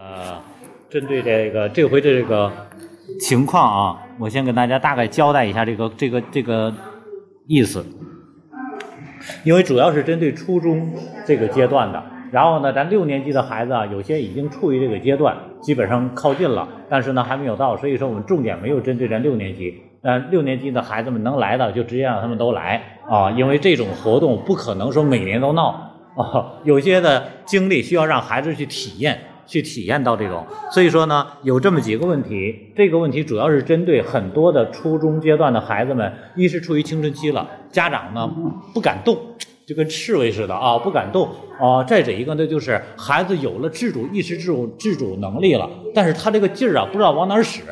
呃，针对这个这回这个情况啊，我先给大家大概交代一下这个这个这个意思，因为主要是针对初中这个阶段的。然后呢，咱六年级的孩子啊，有些已经处于这个阶段，基本上靠近了，但是呢还没有到，所以说我们重点没有针对咱六年级。呃，六年级的孩子们能来的就直接让他们都来啊，因为这种活动不可能说每年都闹啊，有些的经历需要让孩子去体验。去体验到这种，所以说呢，有这么几个问题。这个问题主要是针对很多的初中阶段的孩子们，一是处于青春期了，家长呢不敢动，就跟刺猬似的啊，不敢动啊。再者一个呢，就是孩子有了自主意识、自主自主能力了，但是他这个劲儿啊，不知道往哪儿使。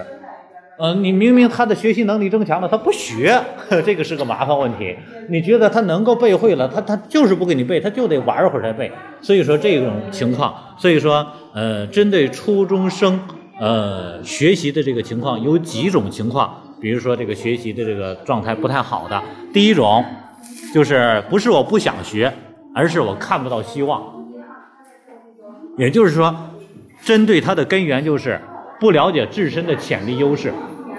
嗯，你明明他的学习能力增强了，他不学，这个是个麻烦问题。你觉得他能够背会了，他他就是不给你背，他就得玩一会儿才背。所以说这种情况，所以说呃，针对初中生呃学习的这个情况，有几种情况，比如说这个学习的这个状态不太好的，第一种就是不是我不想学，而是我看不到希望。也就是说，针对他的根源就是。不了解自身的潜力优势，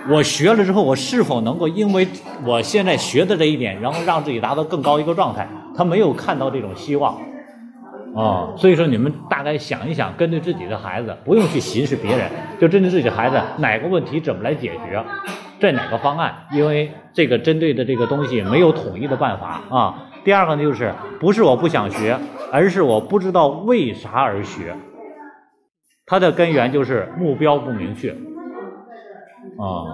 我学了之后，我是否能够因为我现在学的这一点，然后让自己达到更高一个状态？他没有看到这种希望，啊，所以说你们大概想一想，针对自己的孩子，不用去寻思别人，就针对自己的孩子，哪个问题怎么来解决，在哪个方案？因为这个针对的这个东西没有统一的办法啊。第二个呢，就是不是我不想学，而是我不知道为啥而学。它的根源就是目标不明确，啊，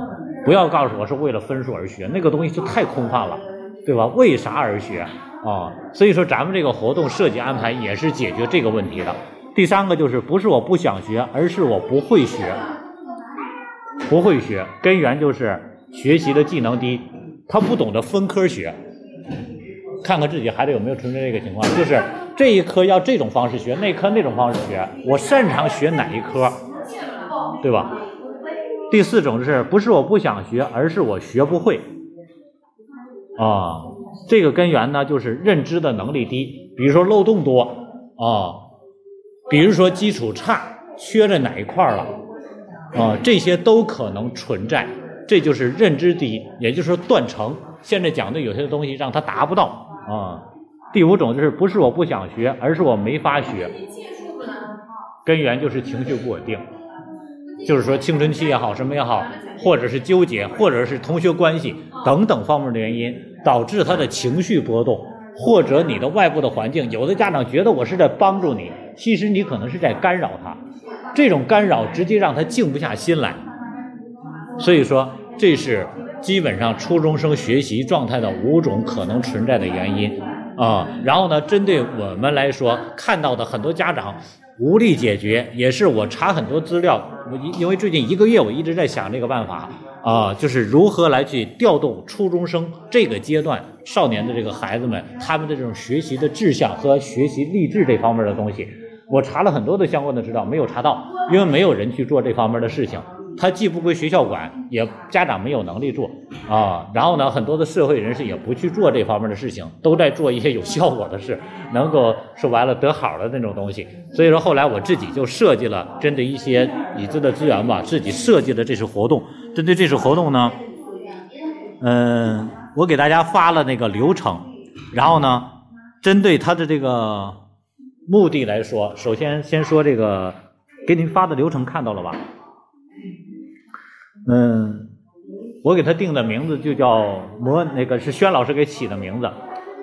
不要告诉我是为了分数而学，那个东西就太空泛了，对吧？为啥而学啊？所以说咱们这个活动设计安排也是解决这个问题的。第三个就是不是我不想学，而是我不会学，不会学，根源就是学习的技能低，他不懂得分科学。看看自己孩子有没有存在这个情况，就是这一科要这种方式学，那科那种方式学，我擅长学哪一科，对吧？第四种是不是我不想学，而是我学不会啊？这个根源呢，就是认知的能力低，比如说漏洞多啊，比如说基础差，缺在哪一块了啊？这些都可能存在，这就是认知低，也就是说断层。现在讲的有些东西让他达不到。啊，第五种就是不是我不想学，而是我没法学。根源就是情绪不稳定，就是说青春期也好，什么也好，或者是纠结，或者是同学关系等等方面的原因，导致他的情绪波动，或者你的外部的环境。有的家长觉得我是在帮助你，其实你可能是在干扰他。这种干扰直接让他静不下心来。所以说，这是。基本上初中生学习状态的五种可能存在的原因啊，然后呢，针对我们来说看到的很多家长无力解决，也是我查很多资料，我因因为最近一个月我一直在想这个办法啊，就是如何来去调动初中生这个阶段少年的这个孩子们他们的这种学习的志向和学习励志这方面的东西，我查了很多的相关的资料，没有查到，因为没有人去做这方面的事情。他既不归学校管，也家长没有能力做啊。然后呢，很多的社会人士也不去做这方面的事情，都在做一些有效果的事，能够说白了得好的那种东西。所以说后来我自己就设计了针对一些已知的资源吧，自己设计的这次活动。针对这次活动呢，嗯，我给大家发了那个流程。然后呢，针对他的这个目的来说，首先先说这个，给您发的流程看到了吧？嗯，我给他定的名字就叫模，那个是轩老师给起的名字。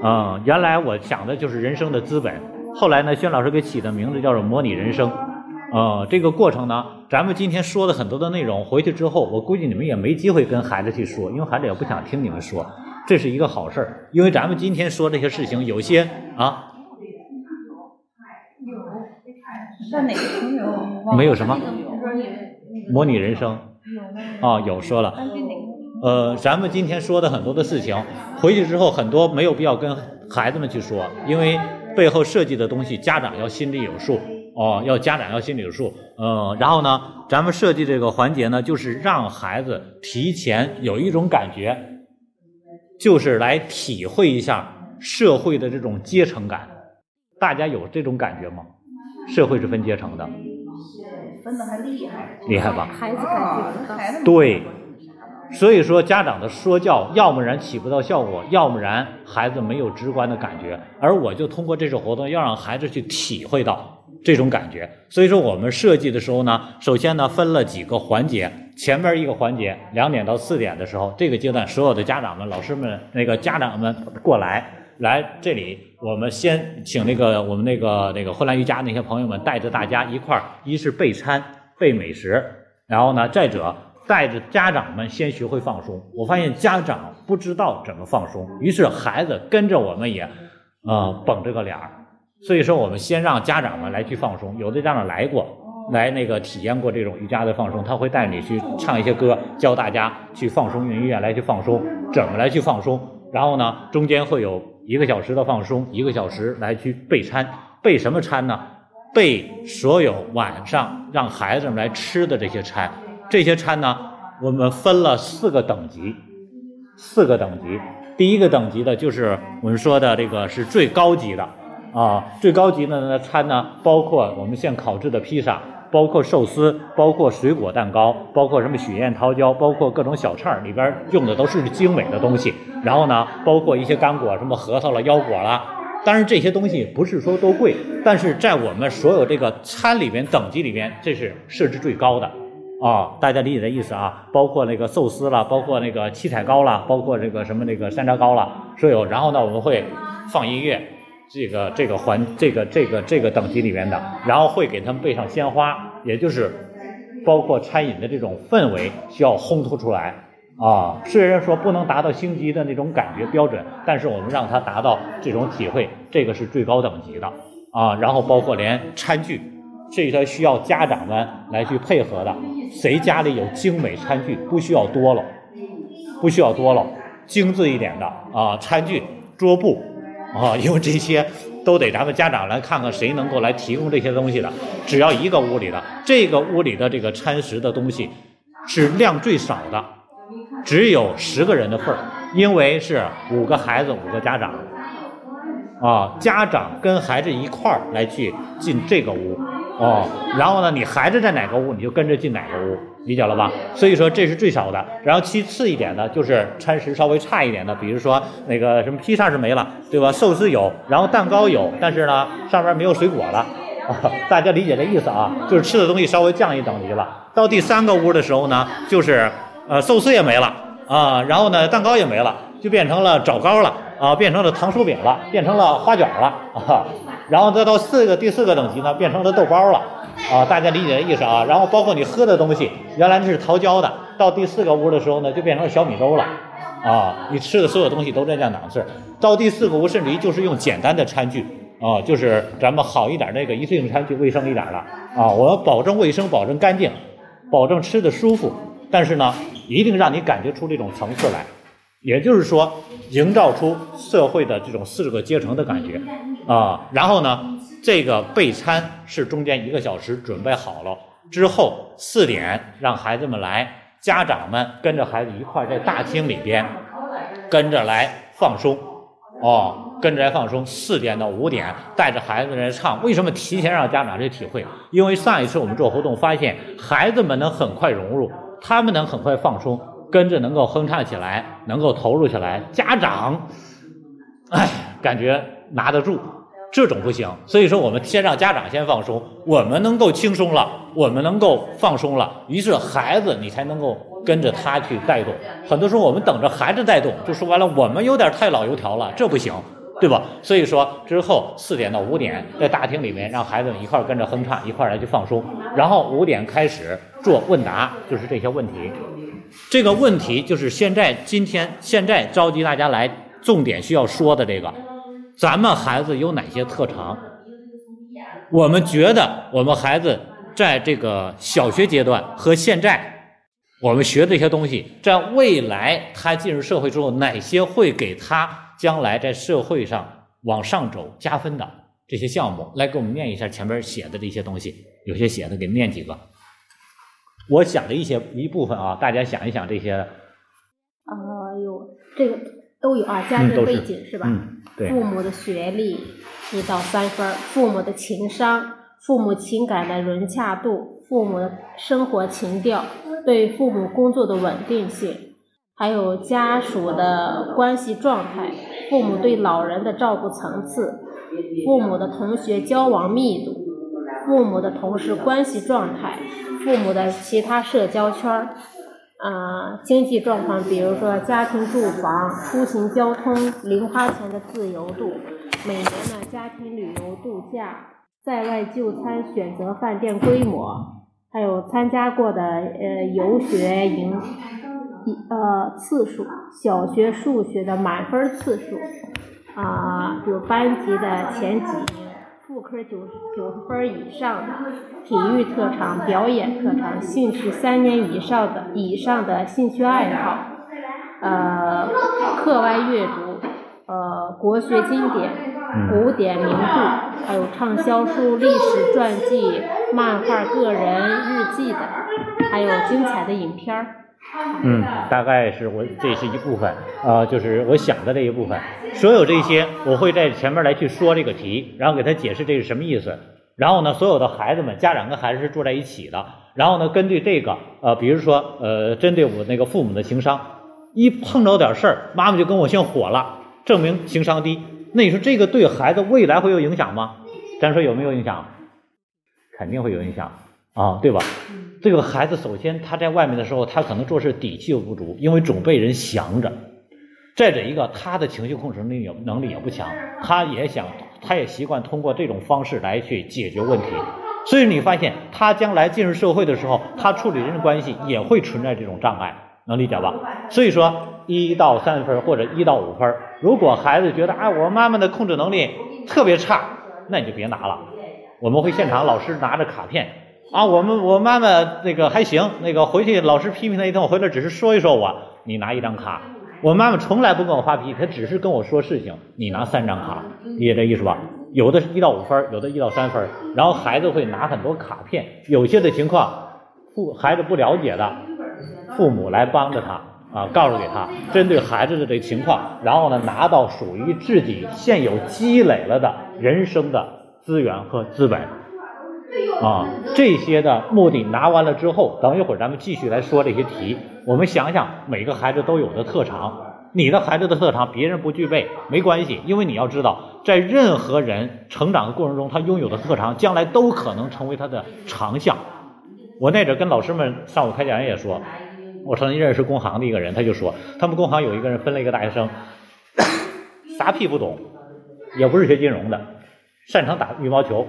啊，原来我想的就是人生的资本，后来呢，轩老师给起的名字叫做模拟人生。啊，这个过程呢，咱们今天说的很多的内容，回去之后，我估计你们也没机会跟孩子去说，因为孩子也不想听你们说。这是一个好事儿，因为咱们今天说这些事情，有些啊，在哪个没有什么。模拟人生，啊，有说了，呃，咱们今天说的很多的事情，回去之后很多没有必要跟孩子们去说，因为背后设计的东西，家长要心里有数，哦，要家长要心里有数，嗯，然后呢，咱们设计这个环节呢，就是让孩子提前有一种感觉，就是来体会一下社会的这种阶层感，大家有这种感觉吗？社会是分阶层的。分的还厉害。厉害吧？孩子感觉不到。孩子对，所以说家长的说教，要不然起不到效果，要不然孩子没有直观的感觉。而我就通过这次活动，要让孩子去体会到这种感觉。所以说我们设计的时候呢，首先呢分了几个环节，前面一个环节两点到四点的时候，这个阶段所有的家长们、老师们、那个家长们过来。来这里，我们先请那个我们那个那个混乱瑜伽那些朋友们带着大家一块儿，一是备餐备美食，然后呢，再者带着家长们先学会放松。我发现家长不知道怎么放松，于是孩子跟着我们也，呃，绷着个脸儿。所以说，我们先让家长们来去放松。有的家长来过，来那个体验过这种瑜伽的放松，他会带你去唱一些歌，教大家去放松，用音乐来去放松，怎么来去放松。然后呢，中间会有一个小时的放松，一个小时来去备餐。备什么餐呢？备所有晚上让孩子们来吃的这些餐。这些餐呢，我们分了四个等级，四个等级。第一个等级的就是我们说的这个是最高级的啊，最高级的呢餐呢，包括我们现烤制的披萨。包括寿司，包括水果蛋糕，包括什么雪燕桃胶，包括各种小菜儿，里边用的都是精美的东西。然后呢，包括一些干果，什么核桃了、腰果了。当然这些东西不是说都贵，但是在我们所有这个餐里边等级里边，这是设置最高的啊。大家理解的意思啊？包括那个寿司了，包括那个七彩糕了，包括这个什么那个山楂糕了，所有。然后呢，我们会放音乐。这个这个环这个这个这个等级里面的，然后会给他们备上鲜花，也就是包括餐饮的这种氛围需要烘托出来啊。虽然说不能达到星级的那种感觉标准，但是我们让他达到这种体会，这个是最高等级的啊。然后包括连餐具，这些需要家长们来去配合的。谁家里有精美餐具，不需要多了，不需要多了，精致一点的啊，餐具、桌布。啊，因为这些都得咱们家长来看看谁能够来提供这些东西的。只要一个屋里的，这个屋里的这个餐食的东西是量最少的，只有十个人的份儿，因为是五个孩子五个家长，啊，家长跟孩子一块儿来去进这个屋。哦，然后呢，你孩子在哪个屋，你就跟着进哪个屋，理解了吧？所以说这是最少的。然后其次一点呢，就是餐食稍微差一点的，比如说那个什么披萨是没了，对吧？寿司有，然后蛋糕有，但是呢上面没有水果了。大家理解这意思啊？就是吃的东西稍微降一等级了。到第三个屋的时候呢，就是呃寿司也没了啊，然后呢蛋糕也没了，就变成了枣糕了啊，变成了糖酥饼了，变成了花卷了啊。然后再到四个第四个等级呢，变成了豆包了，啊，大家理解这意思啊。然后包括你喝的东西，原来是桃胶的，到第四个屋的时候呢，就变成了小米粥了，啊，你吃的所有东西都在降档次。到第四个屋，甚至于就是用简单的餐具，啊，就是咱们好一点那个一次性餐具，卫生一点的，啊，我要保证卫生，保证干净，保证吃的舒服，但是呢，一定让你感觉出这种层次来。也就是说，营造出社会的这种四十个阶层的感觉啊。然后呢，这个备餐是中间一个小时准备好了之后，四点让孩子们来，家长们跟着孩子一块在大厅里边跟着来放松哦，跟着来放松。四点到五点带着孩子来唱。为什么提前让家长去体会？因为上一次我们做活动发现，孩子们能很快融入，他们能很快放松。跟着能够哼唱起来，能够投入起来，家长，哎，感觉拿得住，这种不行。所以说，我们先让家长先放松，我们能够轻松了，我们能够放松了，于是孩子你才能够跟着他去带动。很多时候我们等着孩子带动，就说完了，我们有点太老油条了，这不行，对吧？所以说之后四点到五点在大厅里面让孩子们一块跟着哼唱，一块来去放松，然后五点开始做问答，就是这些问题。这个问题就是现在今天现在召集大家来，重点需要说的这个，咱们孩子有哪些特长？我们觉得我们孩子在这个小学阶段和现在我们学这些东西，在未来他进入社会之后，哪些会给他将来在社会上往上走加分的这些项目？来给我们念一下前面写的这些东西，有些写的给念几个。我想的一些一部分啊，大家想一想这些。啊，有这个都有啊，家庭背景是吧？嗯，对。父母的学历一到三分，父母的情商，父母情感的融洽度，父母的生活情调，对父母工作的稳定性，还有家属的关系状态，父母对老人的照顾层次，父母的同学交往密度，父母的同事关系状态，父母的其他社交圈儿。啊，经济状况，比如说家庭住房、出行交通、零花钱的自由度，每年的家庭旅游度假、在外就餐选择饭店规模，还有参加过的呃游学营呃次数，小学数学的满分次数，啊，有班级的前几名。副科九九十分以上的体育特长、表演特长、兴趣三年以上的以上的兴趣爱好，呃，课外阅读，呃，国学经典、古典名著，还有畅销书、历史传记、漫画、个人日记等，还有精彩的影片儿。嗯，大概是我这是一部分，呃，就是我想的这一部分。所有这些，我会在前面来去说这个题，然后给他解释这是什么意思。然后呢，所有的孩子们，家长跟孩子是住在一起的。然后呢，根据这个，呃，比如说，呃，针对我那个父母的情商，一碰着点事儿，妈妈就跟我姓火了，证明情商低。那你说这个对孩子未来会有影响吗？咱说有没有影响？肯定会有影响啊，对吧？这个孩子首先他在外面的时候，他可能做事底气又不足，因为总被人降着。再者一个，他的情绪控制能力也能力也不强，他也想，他也习惯通过这种方式来去解决问题。所以你发现他将来进入社会的时候，他处理人际关系也会存在这种障碍，能理解吧？所以说一到三分或者一到五分，如果孩子觉得啊我妈妈的控制能力特别差，那你就别拿了。我们会现场老师拿着卡片。啊，我们我妈妈那个还行，那个回去老师批评她一顿，我回来只是说一说我，你拿一张卡。我妈妈从来不跟我发脾气，她只是跟我说事情，你拿三张卡，理解这意思吧？有的是一到五分，有的一到三分，然后孩子会拿很多卡片，有些的情况父孩子不了解的，父母来帮着他啊，告诉给他，针对孩子的这情况，然后呢拿到属于自己现有积累了的人生的资源和资本。啊，这些的目的拿完了之后，等一会儿咱们继续来说这些题。我们想想，每个孩子都有的特长，你的孩子的特长别人不具备没关系，因为你要知道，在任何人成长的过程中，他拥有的特长将来都可能成为他的长项。我那阵跟老师们上午开讲也说，我曾经认识工行的一个人，他就说，他们工行有一个人分了一个大学生，啥屁不懂，也不是学金融的，擅长打羽毛球。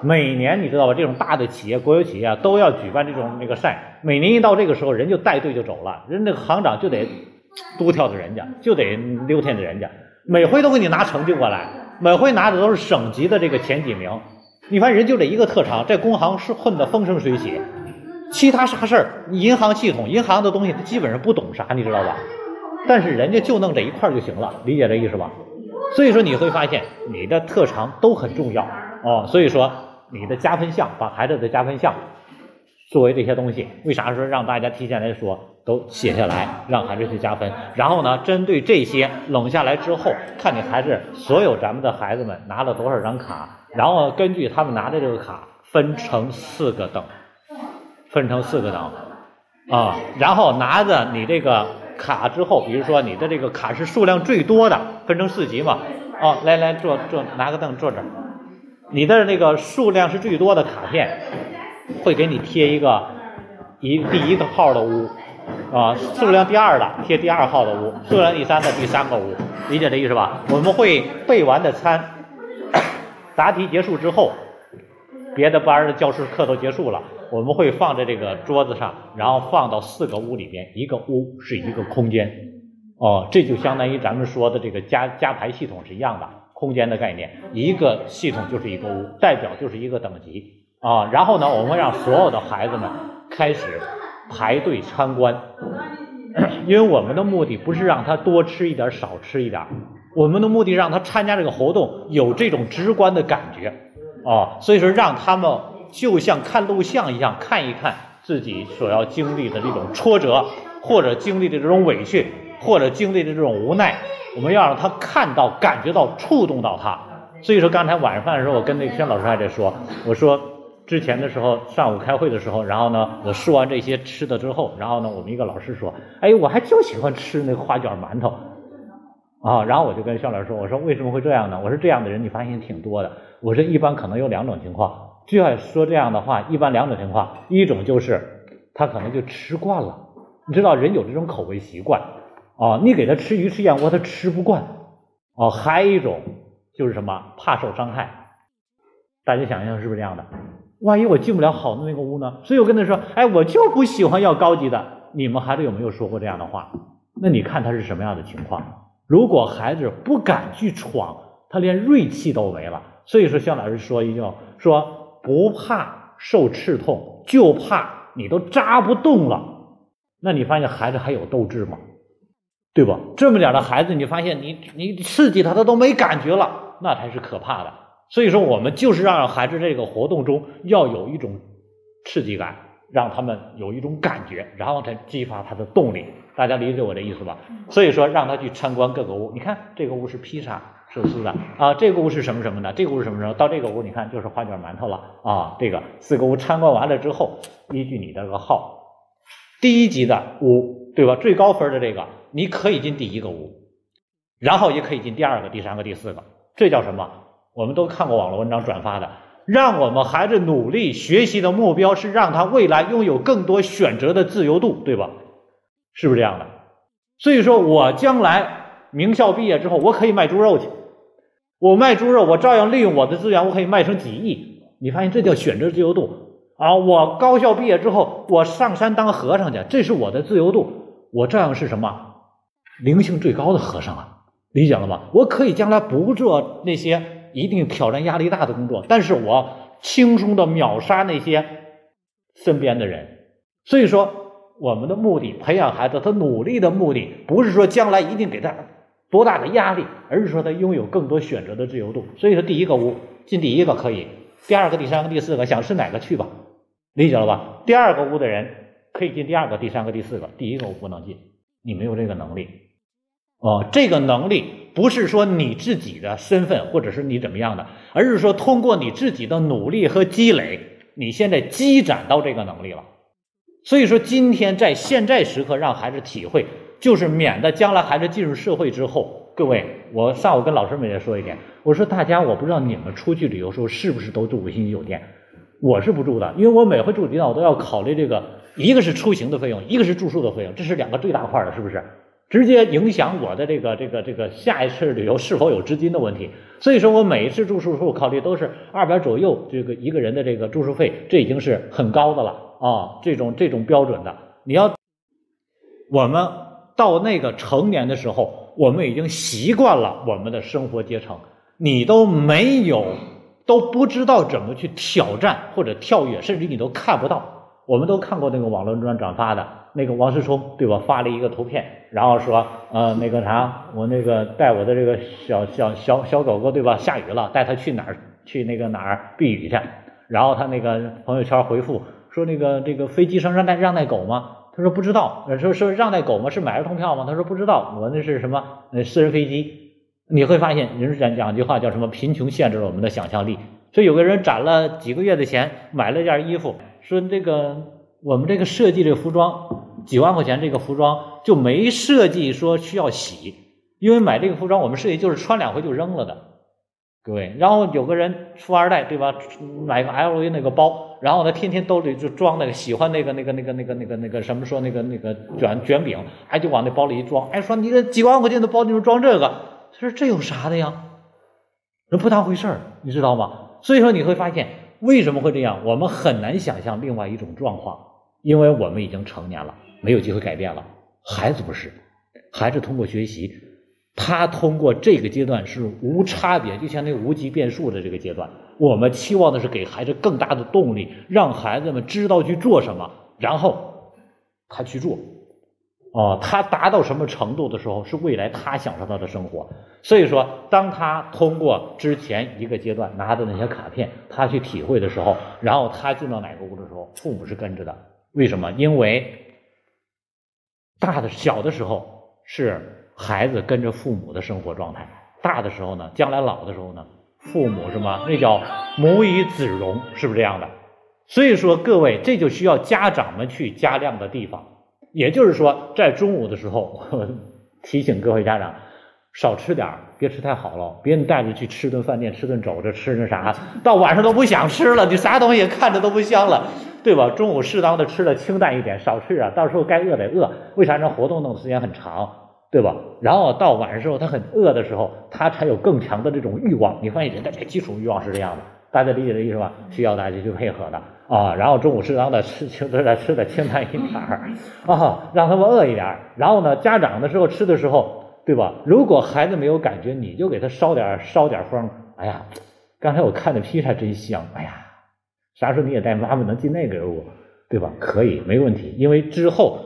每年你知道吧？这种大的企业、国有企业啊都要举办这种那个赛。每年一到这个时候，人就带队就走了，人那个行长就得督跳着人家，就得溜天着人家。每回都给你拿成绩过来，每回拿的都是省级的这个前几名。你发现人就这一个特长，在工行是混得风生水起，其他啥事儿，银行系统、银行的东西他基本上不懂啥，你知道吧？但是人家就弄这一块就行了，理解这意思吧？所以说你会发现你的特长都很重要哦。所以说。你的加分项，把孩子的加分项作为这些东西，为啥说让大家提前来说都写下来，让孩子去加分？然后呢，针对这些冷下来之后，看你孩子所有咱们的孩子们拿了多少张卡，然后根据他们拿的这个卡分成四个等，分成四个等啊，然后拿着你这个卡之后，比如说你的这个卡是数量最多的，分成四级嘛，哦，来来坐坐，拿个凳坐这儿。你的那个数量是最多的卡片，会给你贴一个一第一个号的屋，啊，数量第二的贴第二号的屋，数量第三的第三个屋，理解这意思吧？我们会背完的餐，答题结束之后，别的班的教室课都结束了，我们会放在这个桌子上，然后放到四个屋里边，一个屋是一个空间，哦，这就相当于咱们说的这个加加排系统是一样的。空间的概念，一个系统就是一个屋，代表就是一个等级啊。然后呢，我们让所有的孩子们开始排队参观，因为我们的目的不是让他多吃一点少吃一点我们的目的让他参加这个活动有这种直观的感觉啊。所以说，让他们就像看录像一样看一看自己所要经历的这种挫折，或者经历的这种委屈，或者经历的这种无奈。我们要让他看到、感觉到、触动到他。所以说，刚才晚上饭的时候，我跟那个宣老师还在说，我说之前的时候，上午开会的时候，然后呢，我说完这些吃的之后，然后呢，我们一个老师说：“哎，我还就喜欢吃那个花卷馒头。”啊，然后我就跟肖老师说：“我说为什么会这样呢？我说这样的人你发现挺多的。我说一般可能有两种情况，就要说这样的话，一般两种情况，一种就是他可能就吃惯了，你知道人有这种口味习惯啊，你给他吃鱼吃燕窝他吃不惯哦。还有一种就是什么怕受伤害，大家想想是不是这样的？万一我进不了好的那个屋呢？所以我跟他说：“哎，我就不喜欢要高级的。”你们孩子有没有说过这样的话？那你看他是什么样的情况？如果孩子不敢去闯，他连锐气都没了。所以说，肖老师说一句说不怕受刺痛，就怕你都扎不动了。那你发现孩子还有斗志吗？对吧？这么点的孩子，你发现你你刺激他，他都没感觉了，那才是可怕的。所以说，我们就是让孩子这个活动中要有一种刺激感，让他们有一种感觉，然后才激发他的动力。大家理解我的意思吧？所以说，让他去参观各个屋。你看，这个屋是披萨寿司的啊，这个屋是什么什么的？这个屋是什么什么？到这个屋，你看就是花卷馒头了啊。这个四个屋参观完了之后，依据你的这个号，第一级的屋，对吧？最高分的这个，你可以进第一个屋，然后也可以进第二个、第三个、第四个。这叫什么？我们都看过网络文章转发的，让我们孩子努力学习的目标是让他未来拥有更多选择的自由度，对吧？是不是这样的？所以说我将来名校毕业之后，我可以卖猪肉去。我卖猪肉，我照样利用我的资源，我可以卖成几亿。你发现这叫选择自由度啊！我高校毕业之后，我上山当和尚去，这是我的自由度。我照样是什么灵性最高的和尚啊？理解了吗？我可以将来不做那些一定挑战压力大的工作，但是我轻松的秒杀那些身边的人。所以说。我们的目的，培养孩子，他努力的目的，不是说将来一定给他多大的压力，而是说他拥有更多选择的自由度。所以说，第一个屋进第一个可以，第二个、第三个、第四个，想吃哪个去吧，理解了吧？第二个屋的人可以进第二个、第三个、第四个，第一个屋不能进，你没有这个能力。哦，这个能力不是说你自己的身份或者是你怎么样的，而是说通过你自己的努力和积累，你现在积攒到这个能力了。所以说，今天在现在时刻让孩子体会，就是免得将来孩子进入社会之后，各位，我上午跟老师们也说一点，我说大家，我不知道你们出去旅游时候是不是都住五星级酒店，我是不住的，因为我每回住酒店我都要考虑这个，一个是出行的费用，一个是住宿的费用，这是两个最大块的，是不是？直接影响我的这个这个这个下一次旅游是否有资金的问题。所以说我每一次住宿时候考虑都是二百左右，这个一个人的这个住宿费，这已经是很高的了。啊，这种这种标准的，你要我们到那个成年的时候，我们已经习惯了我们的生活阶层，你都没有都不知道怎么去挑战或者跳跃，甚至你都看不到。我们都看过那个网络上转发的那个王思聪，对吧？发了一个图片，然后说，呃，那个啥，我那个带我的这个小小小小狗狗，对吧？下雨了，带它去哪儿？去那个哪儿避雨去？然后他那个朋友圈回复。说那个这个飞机上让带让带狗吗？他说不知道。说说让带狗吗？是买儿童票吗？他说不知道。我那是什么？呃，私人飞机。你会发现，人讲讲句话叫什么？贫穷限制了我们的想象力。所以有个人攒了几个月的钱买了件衣服，说这个我们这个设计这个服装几万块钱这个服装就没设计说需要洗，因为买这个服装我们设计就是穿两回就扔了的。各位，然后有个人富二代对吧？买个 LV 那个包，然后他天天兜里就装那个喜欢那个那个那个那个那个那个什么说那个那个卷卷饼，哎就往那包里一装，哎说你这几万块钱的包你就装这个，他说这有啥的呀？人不当回事儿，你知道吗？所以说你会发现为什么会这样？我们很难想象另外一种状况，因为我们已经成年了，没有机会改变了。孩子不是，孩子通过学习。他通过这个阶段是无差别，就像那无级变数的这个阶段，我们期望的是给孩子更大的动力，让孩子们知道去做什么，然后他去做。哦，他达到什么程度的时候，是未来他享受到的生活。所以说，当他通过之前一个阶段拿的那些卡片，他去体会的时候，然后他进到哪个屋的时候，父母是跟着的。为什么？因为大的小的时候是。孩子跟着父母的生活状态，大的时候呢，将来老的时候呢，父母什么？那叫母以子荣，是不是这样的？所以说，各位，这就需要家长们去加量的地方。也就是说，在中午的时候，我 提醒各位家长少吃点儿，别吃太好了。别人带着去吃顿饭店，吃顿肘子，吃那啥，到晚上都不想吃了，你啥东西看着都不香了，对吧？中午适当的吃的清淡一点，少吃啊，到时候该饿得饿。为啥？让活动弄的时间很长，对吧？然后到晚上时候，他很饿的时候，他才有更强的这种欲望。你发现人的这基础欲望是这样的。大家理解这意思吧？需要大家去配合的啊。然后中午适当的吃清，吃的吃的清淡一点 啊，让他们饿一点。然后呢，家长的时候吃的时候，对吧？如果孩子没有感觉，你就给他烧点烧点风。哎呀，刚才我看的披萨真香。哎呀，啥时候你也带妈妈能进那个屋，对吧？可以，没问题。因为之后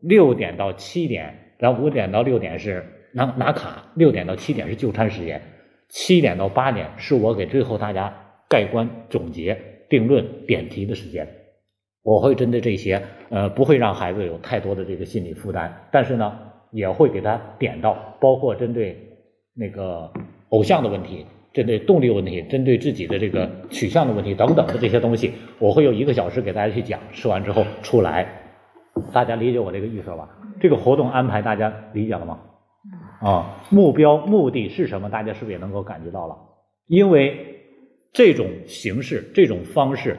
六点到七点，然后五点到六点是拿拿卡，六点到七点是就餐时间，七点到八点是我给最后大家。盖棺总结、定论、点题的时间，我会针对这些，呃，不会让孩子有太多的这个心理负担，但是呢，也会给他点到，包括针对那个偶像的问题、针对动力问题、针对自己的这个取向的问题等等的这些东西，我会用一个小时给大家去讲。吃完之后出来，大家理解我这个意思了吧？这个活动安排大家理解了吗？啊，目标目的是什么？大家是不是也能够感觉到了？因为。这种形式、这种方式，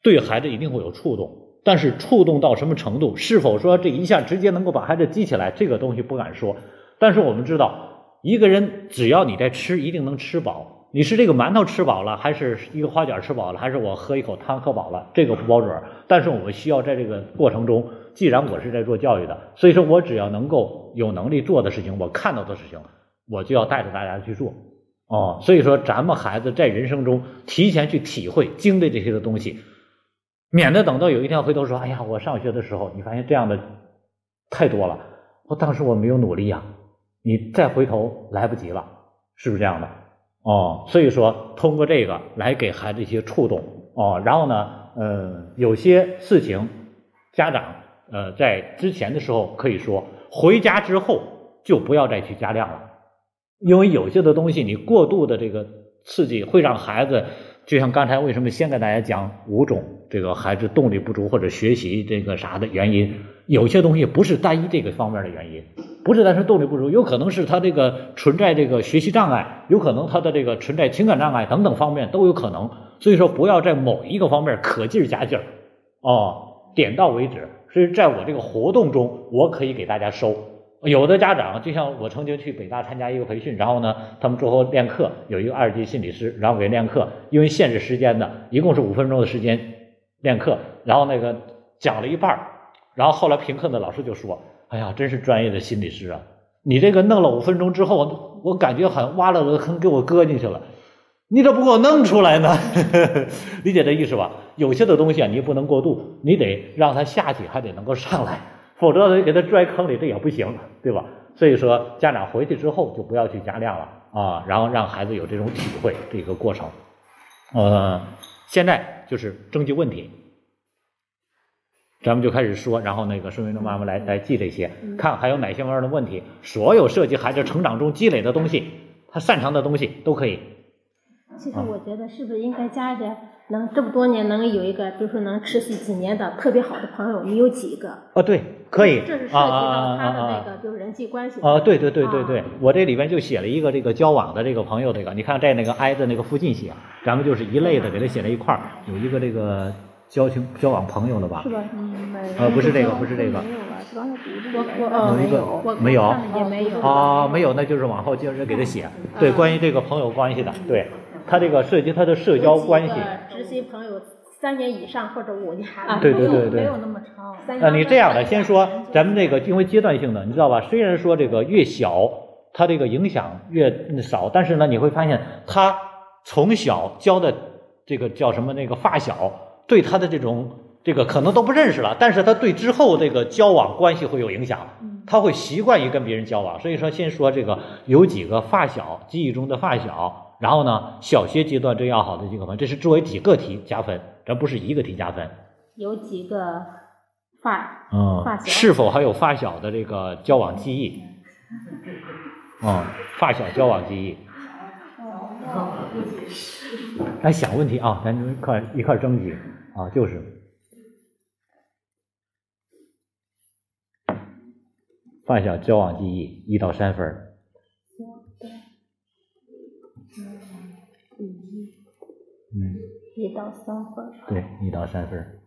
对孩子一定会有触动，但是触动到什么程度，是否说这一下直接能够把孩子激起来，这个东西不敢说。但是我们知道，一个人只要你在吃，一定能吃饱。你是这个馒头吃饱了，还是一个花卷吃饱了，还是我喝一口汤喝饱了，这个不保准。但是我们需要在这个过程中，既然我是在做教育的，所以说我只要能够有能力做的事情，我看到的事情，我就要带着大家去做。哦，所以说咱们孩子在人生中提前去体会、经历这些的东西，免得等到有一天回头说：“哎呀，我上学的时候，你发现这样的太多了，我当时我没有努力呀。”你再回头来不及了，是不是这样的？哦，所以说通过这个来给孩子一些触动哦，然后呢，呃，有些事情家长呃在之前的时候可以说，回家之后就不要再去加量了。因为有些的东西，你过度的这个刺激会让孩子，就像刚才为什么先给大家讲五种这个孩子动力不足或者学习这个啥的原因，有些东西不是单一这个方面的原因，不是单纯动力不足，有可能是他这个存在这个学习障碍，有可能他的这个存在情感障碍等等方面都有可能。所以说，不要在某一个方面可劲儿加劲儿，哦，点到为止。所以在我这个活动中，我可以给大家收。有的家长就像我曾经去北大参加一个培训，然后呢，他们最后练课，有一个二级心理师，然后给练课，因为限制时间的，一共是五分钟的时间练课，然后那个讲了一半然后后来评课的老师就说：“哎呀，真是专业的心理师啊！你这个弄了五分钟之后，我感觉好像挖了个坑给我搁进去了，你咋不给我弄出来呢？理解这意思吧？有些的东西啊，你不能过度，你得让它下去，还得能够上来。”否则，给他拽坑里，这也不行，对吧？所以说，家长回去之后就不要去加量了啊，然后让孩子有这种体会，这个过程。呃，现在就是征集问题，咱们就开始说，然后那个顺明的妈妈来来记这些，看还有哪些方面的问题。所有涉及孩子成长中积累的东西，他擅长的东西都可以。其实我觉得，是不是应该加一点？能这么多年能有一个，就是能持续几年的特别好的朋友，你有几个？哦，对，可以。这是涉及到他的那个，就是人际关系。啊，对对对对对，我这里边就写了一个这个交往的这个朋友，这个你看在那个挨着那个附近写，咱们就是一类的给他写在一块儿，有一个这个交情交往朋友的吧？是吧？呃，不是这个，不是这个。没有了，刚才读这个。没有。没有。也没有。啊，没有，那就是往后接着给他写。对，关于这个朋友关系的，对他这个涉及他的社交关系。知心朋友。三年以上或者五年，对对对对，没有那么长。啊，你这样的先说，咱们这个因为阶段性的，你知道吧？虽然说这个越小，它这个影响越少，但是呢，你会发现他从小教的这个叫什么那个发小，对他的这种这个可能都不认识了，但是他对之后这个交往关系会有影响，他会习惯于跟别人交往。所以说，先说这个有几个发小，记忆中的发小。然后呢，小学阶段最要好的几个朋友，这是作为几个题加分，这不是一个题加分。有几个发嗯发小？是否还有发小的这个交往记忆？嗯，发小交往记忆。来想问题啊，咱一块一块争取啊，就是。发小交往记忆一到三分一到三分儿。对，一到三分儿，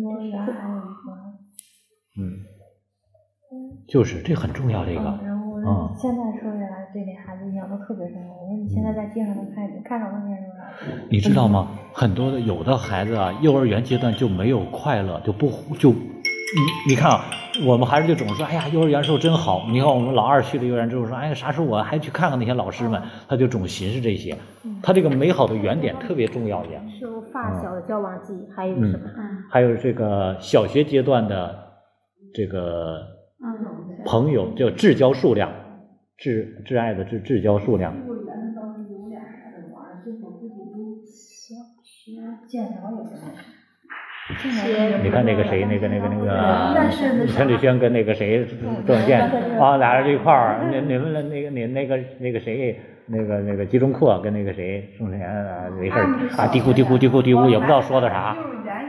幼儿园还有一个，嗯，就是这很重要，这个，嗯然后嗯现在说起来对那孩子影响都特别深。我说你现在在街上能看见，看到那些人了，你知道吗？很多的有的孩子啊，幼儿园阶段就没有快乐，就不就，你你看啊，我们孩子就总说，哎呀，幼儿园时候真好。你看我们老二去了幼儿园之后说，哎呀，啥时候我还去看看那些老师们，他就总寻思这些。他这个美好的原点特别重要呀。是有发小的交往记忆，还有嗯什么？还有这个小学阶段的这个嗯，朋友，叫至交数量，挚挚爱的至至交数量。幼儿园玩小学见着也不。你看那个谁，那个那个那个陈志轩跟那个谁郑永健啊，俩人一块儿，你你们那那个你那个那个谁，那个那个吉中克跟那个谁宋晨啊没事儿啊嘀咕嘀咕嘀咕嘀咕，也不知道说的啥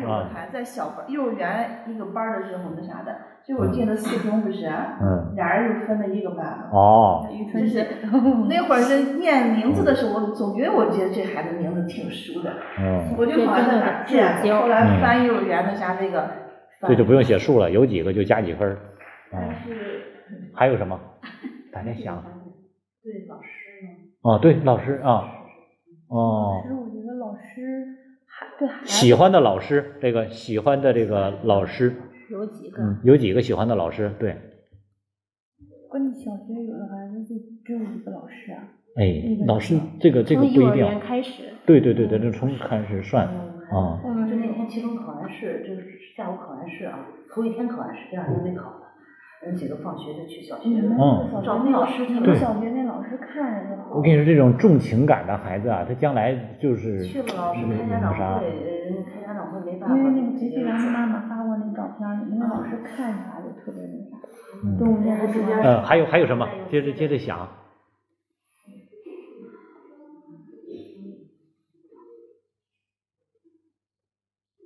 幼儿园有个孩子在小班，幼儿园一个班儿的时候那啥的，就我进了四中不是，嗯。俩人又分了一个班了。哦，就是 那会儿是念名字的时候，我总觉得我觉得这孩子名字挺熟的，嗯，我就好像在哪儿见过。后来翻幼儿园的啥那个，这就不用写数了，有几个就加几分嗯，是还有什么？大家想对老师呢，哦，对，老师啊，哦。其，实我觉得老师喜欢的老师，这个喜欢的这个老师，有几个？嗯，有几个喜欢的老师？对，关键小学有的孩子就只有一个老师啊。哎，老师这个这个不一定从幼儿园。开始，对对对对，这从开始算啊，嗯就那天期中考完试，就是下午考完试啊，头一天考完试，第二天没考的，人几个放学就去小学了。嗯找那老师去了你们小学那老师看着就好。我跟你说，这种重情感的孩子啊，他将来就是去了老师开家长会，人家开家长会没办法。因为那个培训员的妈妈发过那照片那老师看起来就特别那啥。嗯动物园的时间呃，还有还有什么？接着接着想，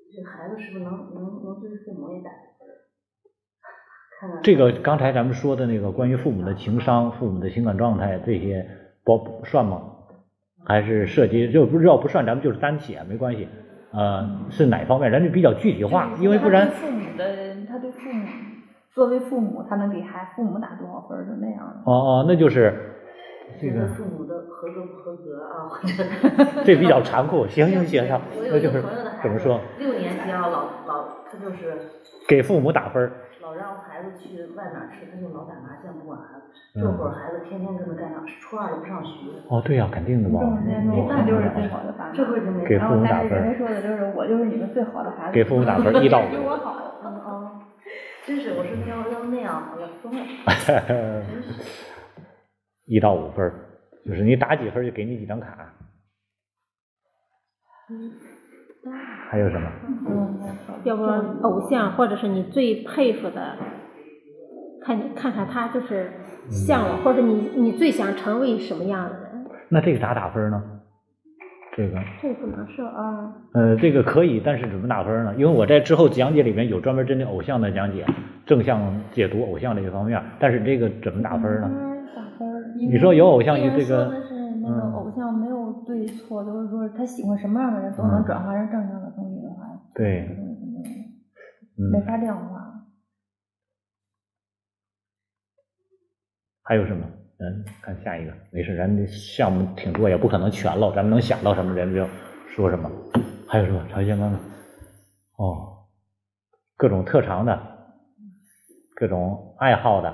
这孩子是不是能能能对父母也打这个刚才咱们说的那个关于父母的情商、父母的情感状态这些，包算吗？还是涉及就不是要不算，咱们就是单写没关系。呃，是哪方面？咱就比较具体化，因为不然父母的，他对父母，作为父母，他能给孩父母打多少分儿，就那样的。哦哦，那就是这觉个父母的合格不合格啊，这比较残酷。行行行那就是怎么说？六年级啊，老老他就是给父母打分儿。老让孩子去外面吃，他就老打麻将不管孩子。嗯这会儿孩子天天跟他干仗，初二都不上学，哦，对呀、肯定的吧这。种人没办法就是最好的爸妈。这会儿就没给父母打分人家说的就是我就是你们最好的孩子。给父母打分一到五 比我好。嗯哦，真是，我说要要那样，我要疯了。一到五分，就是你打几分就给你几张卡。还有什么？嗯，要不偶像或者是你最佩服的，看你看看他就是向往，或者你你最想成为什么样的人？那这个咋打分呢？这个这不能说啊，呃，这个可以，但是怎么打分呢？因为我在之后讲解里面有专门针对偶像的讲解，正向解读偶像这一方面。但是这个怎么打分呢？嗯，打分。你说有偶像就这个是那个嗯偶像没有对错，就是说他喜欢什么样的人都能转化成正向对。个，东西就没法量化。还有什么？嗯，看下一个，没事，咱这项目挺多，也不可能全了，咱们能想到什么人就说什么。还有什么？朝鲜妈妈哦，各种特长的，各种爱好的，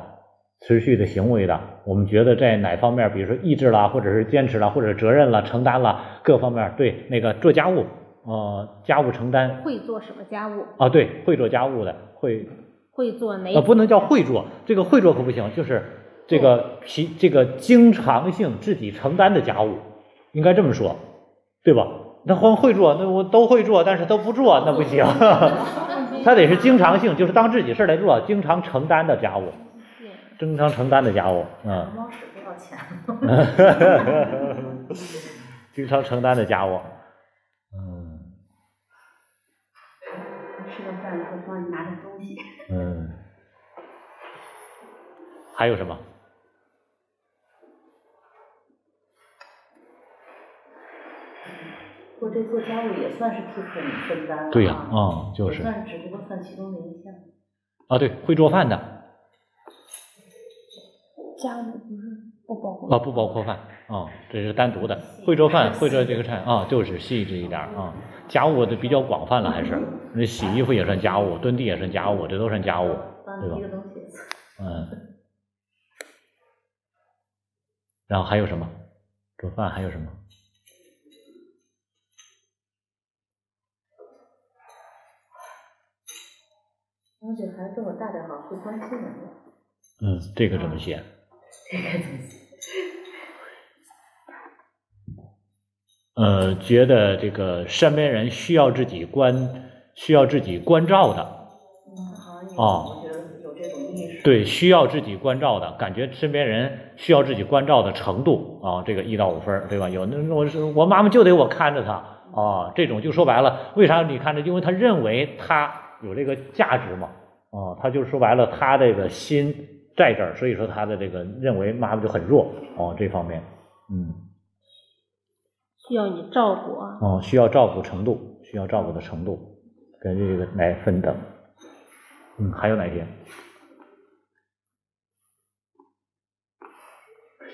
持续的行为的，我们觉得在哪方面，比如说意志啦，或者是坚持啦，或者是责任啦、承担啦，各方面，对那个做家务，呃，家务承担会做什么家务，啊，对，会做家务的，会会做哪呃，不能叫会做，这个会做可不行，就是这个其这个经常性自己承担的家务，应该这么说，对吧？那光会做，那我都会做，但是都不做，那不行。他得是经常性，就是当自己事儿来做，经常承担的家务，经常承担的家务，嗯，猫屎不要钱。经常承担的家务，还有什么？我这做家务也算是替父母分担了。对呀啊嗯就是也算只不过算其中的一项。啊，对，会做饭的家务不是不包括啊，不包括饭啊，这是单独的。会做饭，会做这个菜啊，就是细致一点儿啊。家务的比较广泛了，还是那洗衣服也算家务，蹲地也算家务，这都算家务，对吧。嗯。然后还有什么？煮饭还有什么？孩子我大点好，会关心人。嗯，这个怎么写？这个怎么写。呃，觉得这个身边人需要自己关，需要自己关照的，嗯，好，哦。对，需要自己关照的感觉，身边人需要自己关照的程度啊，这个一到五分儿，对吧？有那我是我妈妈就得我看着她啊，这种就说白了，为啥你看着？因为他认为他有这个价值嘛，啊，他就说白了，他这个心在这儿，所以说他的这个认为妈妈就很弱哦，这方面，嗯，需要你照顾啊。哦，需要照顾程度，需要照顾的程度，根据这个来分等，嗯，还有哪些？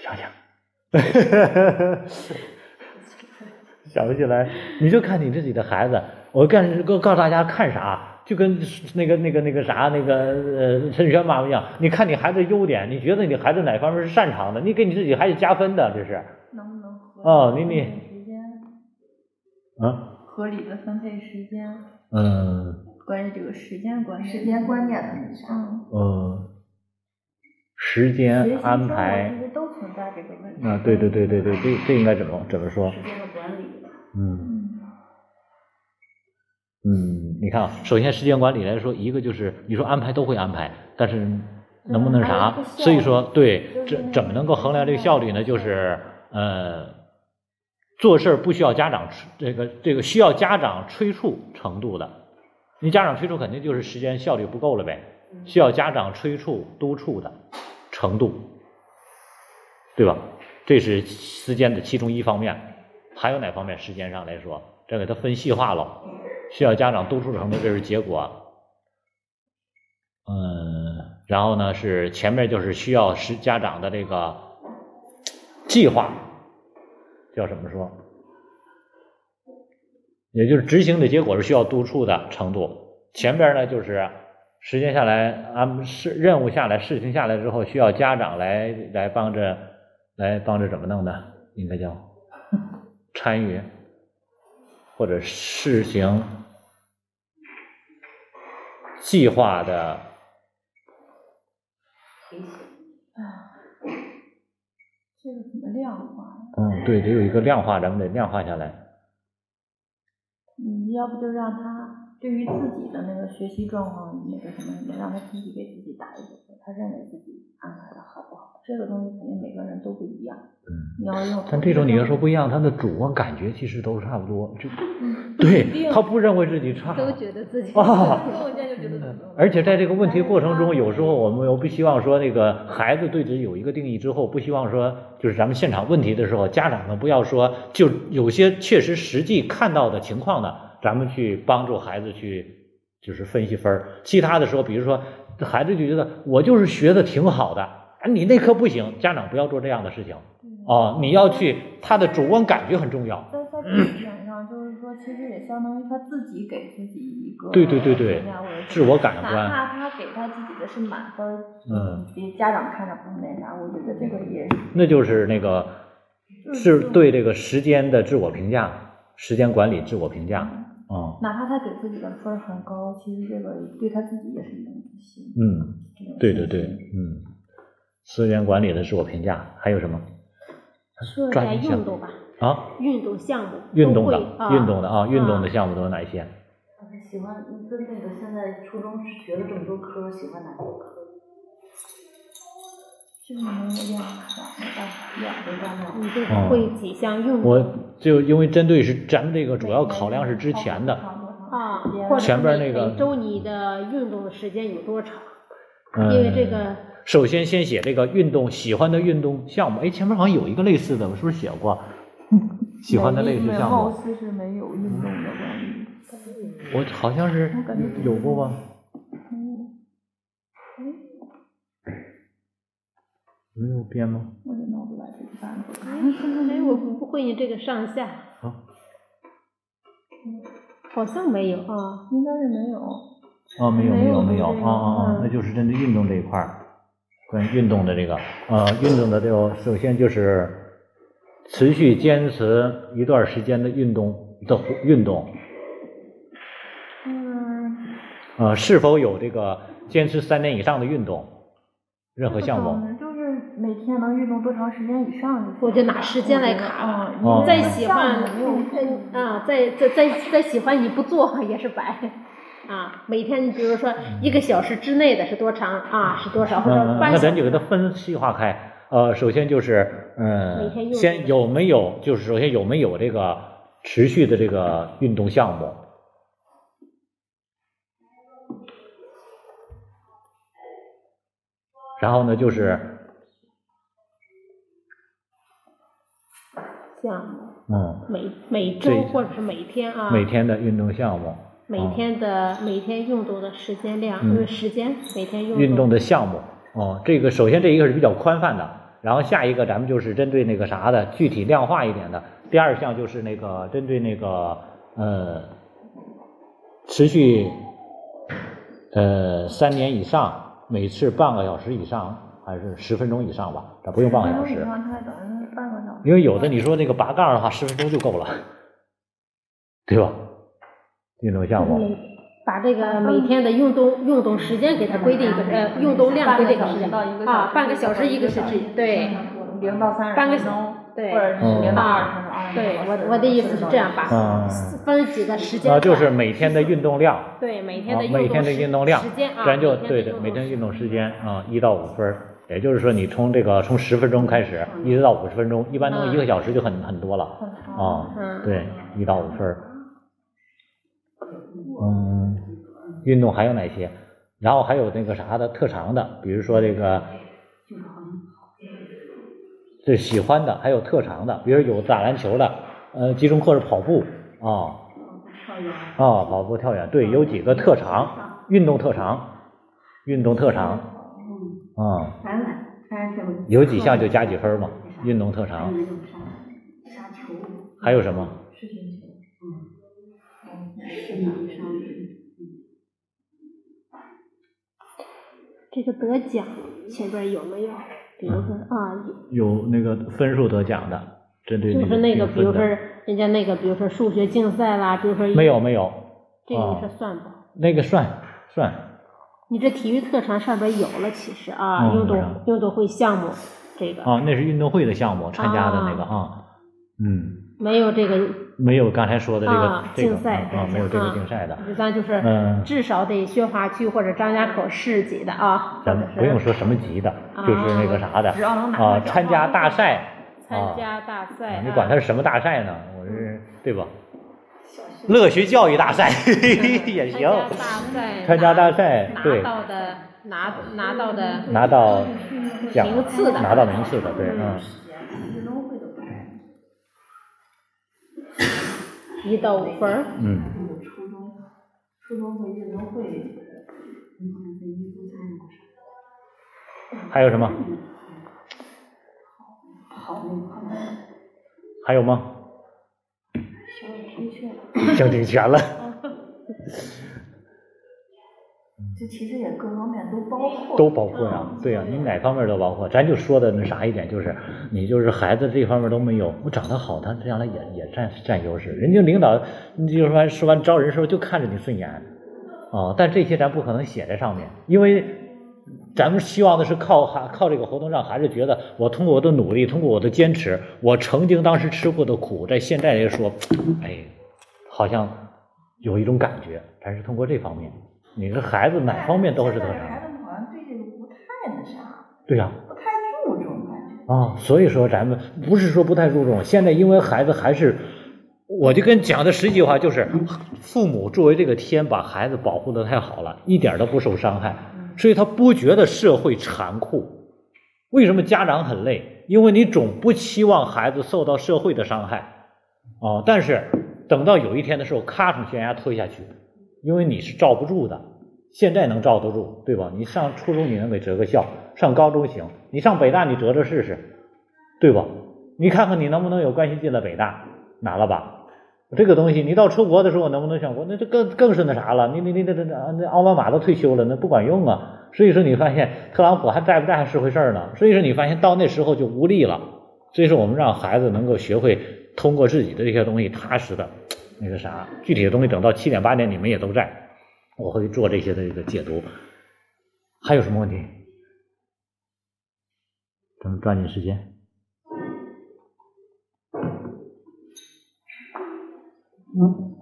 想想，想不起来，你就看你自己的孩子。我干告告诉大家看啥，就跟那个那个那个啥那个呃陈轩妈妈一样，你看你孩子优点，你觉得你孩子哪方面是擅长的，你给你自己孩子加分的，这是。能不能合哦你你理地分配时间，啊？合理的分配时间，嗯。关于这个时间观念，时间观念的那啥。嗯，呃时间安排都存在这个问题。啊，对对对对对，这这应该怎么怎么说？时间的管理。嗯。嗯，嗯，你看啊，首先时间管理来说，一个就是你说安排都会安排，但是能不能啥所以说，对，这怎怎么能够衡量这个效率呢？就是呃，做事儿不需要家长催这个这个需要家长催促程度的，你家长催促肯定就是时间效率不够了呗，需要家长催促督促的程度，对吧？这是时间的其中一方面，还有哪方面？时间上来说，这给它分细化了。需要家长督促程度，这是结果。嗯，然后呢是前面就是需要是家长的这个计划，叫什么说？也就是执行的结果是需要督促的程度。前边呢就是时间下来安事任务下来事情下来之后，需要家长来来帮着来帮着怎么弄的？应该叫 参与或者试行计划的提醒。这个怎么量化？嗯，对，得有一个量化，咱们得量化下来。嗯，要不就让他对于自己的那个学习状况那个什么，也让他自己给自己打一个分，他认为自己安排的好不好？这个东西肯定每个人都不一样。嗯，你要用。但这种你要说不一样，他的主观感觉其实都差不多，就嗯，对他不认为自己差。都觉得自己啊我现在就觉得怎么而且在这个问题过程中，有时候我们又不希望说那个孩子对自己有一个定义之后，不希望说就是咱们现场问题的时候，家长们不要说就有些确实实际看到的情况呢，咱们去帮助孩子去就是分析分儿。其他的时候，比如说孩子就觉得我就是学的挺好的，啊你那科不行，家长不要做这样的事情。哦，你要去他的主观感觉很重要。在在这一点上，就是说，其实也相当于他自己给自己一个对对对对。自我感哪官怕他给他自己的是满分儿，嗯，别家长看着不是那啥，我觉得这个也那就是那个是对这个时间的自我评价，时间管理自我评价。嗯哪怕他给自己的分儿很高，其实这个对他自己也是一种自信。嗯，对对对，嗯，时间管理的自我评价，还有什么说一下抓紧运动吧，啊？运动项目运动的运动的啊，运动的啊项目都有哪些？喜欢你跟那个现在初中学了这么多科，喜欢哪些科？这个能量化，没办法量没办法。你就哦会几项运动我就因为针对是咱们这个主要考量是之前的，啊，前边那每个每周你的运动的时间有多长？嗯，因为这个首先先写这个运动喜欢的运动项目，哎，前面好像有一个类似的，我是不是写过？喜欢的类似项貌目，似是没有运动的关于。我好像是我感觉有过吧？没有编吗？我也弄不来这个单子。哎，我不不会你这个上下，啊，好像没有啊。应该是没有。啊，没有没没有没有，啊啊啊嗯，那就是针对运动这一块儿，关于运动的这个，呃，运动的这个，首先就是持续坚持一段时间的运动的活运动，嗯。呃，是否有这个坚持三年以上的运动，任何项目，就是每天能运动多长时间以上。我就拿时间来卡了嗯，哦再喜欢啊，再再再再喜欢你不做也是白啊。每天你比如说一个小时之内的是多长啊？是多少或者嗯，半小时那咱就给它分细化开。呃，首先就是，嗯，先有没有，就是首先有没有这个持续的这个运动项目，然后呢，就是，项目，嗯，每每周或者是每天啊，每天的运动项目，每啊天的每天运动的时间量，嗯。呃，时间每天运运动的项目，哦，这个首先这一个是比较宽泛的，然后下一个咱们就是针对那个啥的具体量化一点的，第二项就是那个针对那个呃持续呃三年以上，每次半个小时以上还是十分钟以上吧，咱不用半个小时，太短了，半个小时。因为有的你说那个拔杠的话，十分钟就够了，对吧？运动项目，把这个每天的运动运动时间给它规定一个呃运动量规定一个时间啊，半个小时一个时制，对零到三十半个分钟，对或者是零到二十分钟。对我我的意思是这样，把嗯分几个时间啊，就是每天的运动量。对每天啊，的每天的运动量时间啊，咱就每天的对对，每天运动时间啊，一到五分儿，也就是说你从这个从十分钟开始，一直到五十分钟，一般都一个小时就很很多了啊，嗯对，一到五分儿。嗯，运动还有哪些？然后还有那个啥的特长的，比如说这个，这喜欢的，还有特长的，比如有打篮球的，呃，集中课是跑步啊。啊，跑步、跳远，对，有几个特长，运动特长，运动特长，啊，有几项就加几分嘛，运动特长，杀杀球，还有什么？视频球，嗯，视频上这个得奖前边有没有？比如说啊，有有那个分数得奖的，针对就是那个，比如说人家那个，比如说数学竞赛啦，比如说没有没有，这个啊。你说算不？那个算算，你这体育特长上边有了，其实啊，运动运动会项目这个啊，那是运动会的项目参加的那个啊，嗯，没有这个，没有刚才说的这个啊这个竞赛啊，没有这个啊竞赛的，咱就是嗯。至少得宣华区或者张家口市级的啊，咱们不用说什么级的，就是那个啥的啊，参加大赛，参加大赛，你管它是什么大赛呢？我是对吧？乐学教育大赛 也行，参加大赛，参加大赛拿到的拿拿到的拿到奖名次的。拿到名次的，对，嗯，一到五分儿，嗯，初中，初中和运动会，你好像在一中参加过？还有什么？还有吗？想挺全了，这其实也各方面都包括。都包括呀，对呀，你哪方面都包括。咱就说的那啥一点，就是你就是孩子这方面都没有，我长得好，他将来也也占占优势。人家领导，你就说说完招人时候就看着你顺眼，啊，但这些咱不可能写在上面，因为咱们希望的是靠孩靠这个活动让孩子觉得我通过我的努力，通过我的坚持，我曾经当时吃过的苦，在现在来说，哎，好像有一种感觉，咱是通过这方面。你这孩子哪方面都是特长，孩子们好像对这个不太那啥，对呀、不太注重感觉。啊，所以说咱们不是说不太注重，现在因为孩子还是我就跟讲的十句话就是，父母作为这个天，把孩子保护的太好了，一点都不受伤害，所以他不觉得社会残酷。为什么家长很累？因为你总不期望孩子受到社会的伤害，哦，但是等到有一天的时候，咔从悬崖推下去，因为你是罩不住的。现在能罩得住，对吧？你上初中你能给择个校，上高中行，你上北大你择择试试，对吧？你看看你能不能有关系进了北大，难了吧？这个东西你到出国的时候能不能选国？那这更更是那啥了？你你你那那那那奥巴马都退休了，那不管用啊！所以说你发现特朗普还在不在还是回事儿呢？所以说你发现到那时候就无力了。所以说我们让孩子能够学会通过自己的这些东西踏实的那个啥，具体的东西等到七点八点你们也都在。我会做这些的一个解读，还有什么问题？咱们抓紧时间。嗯。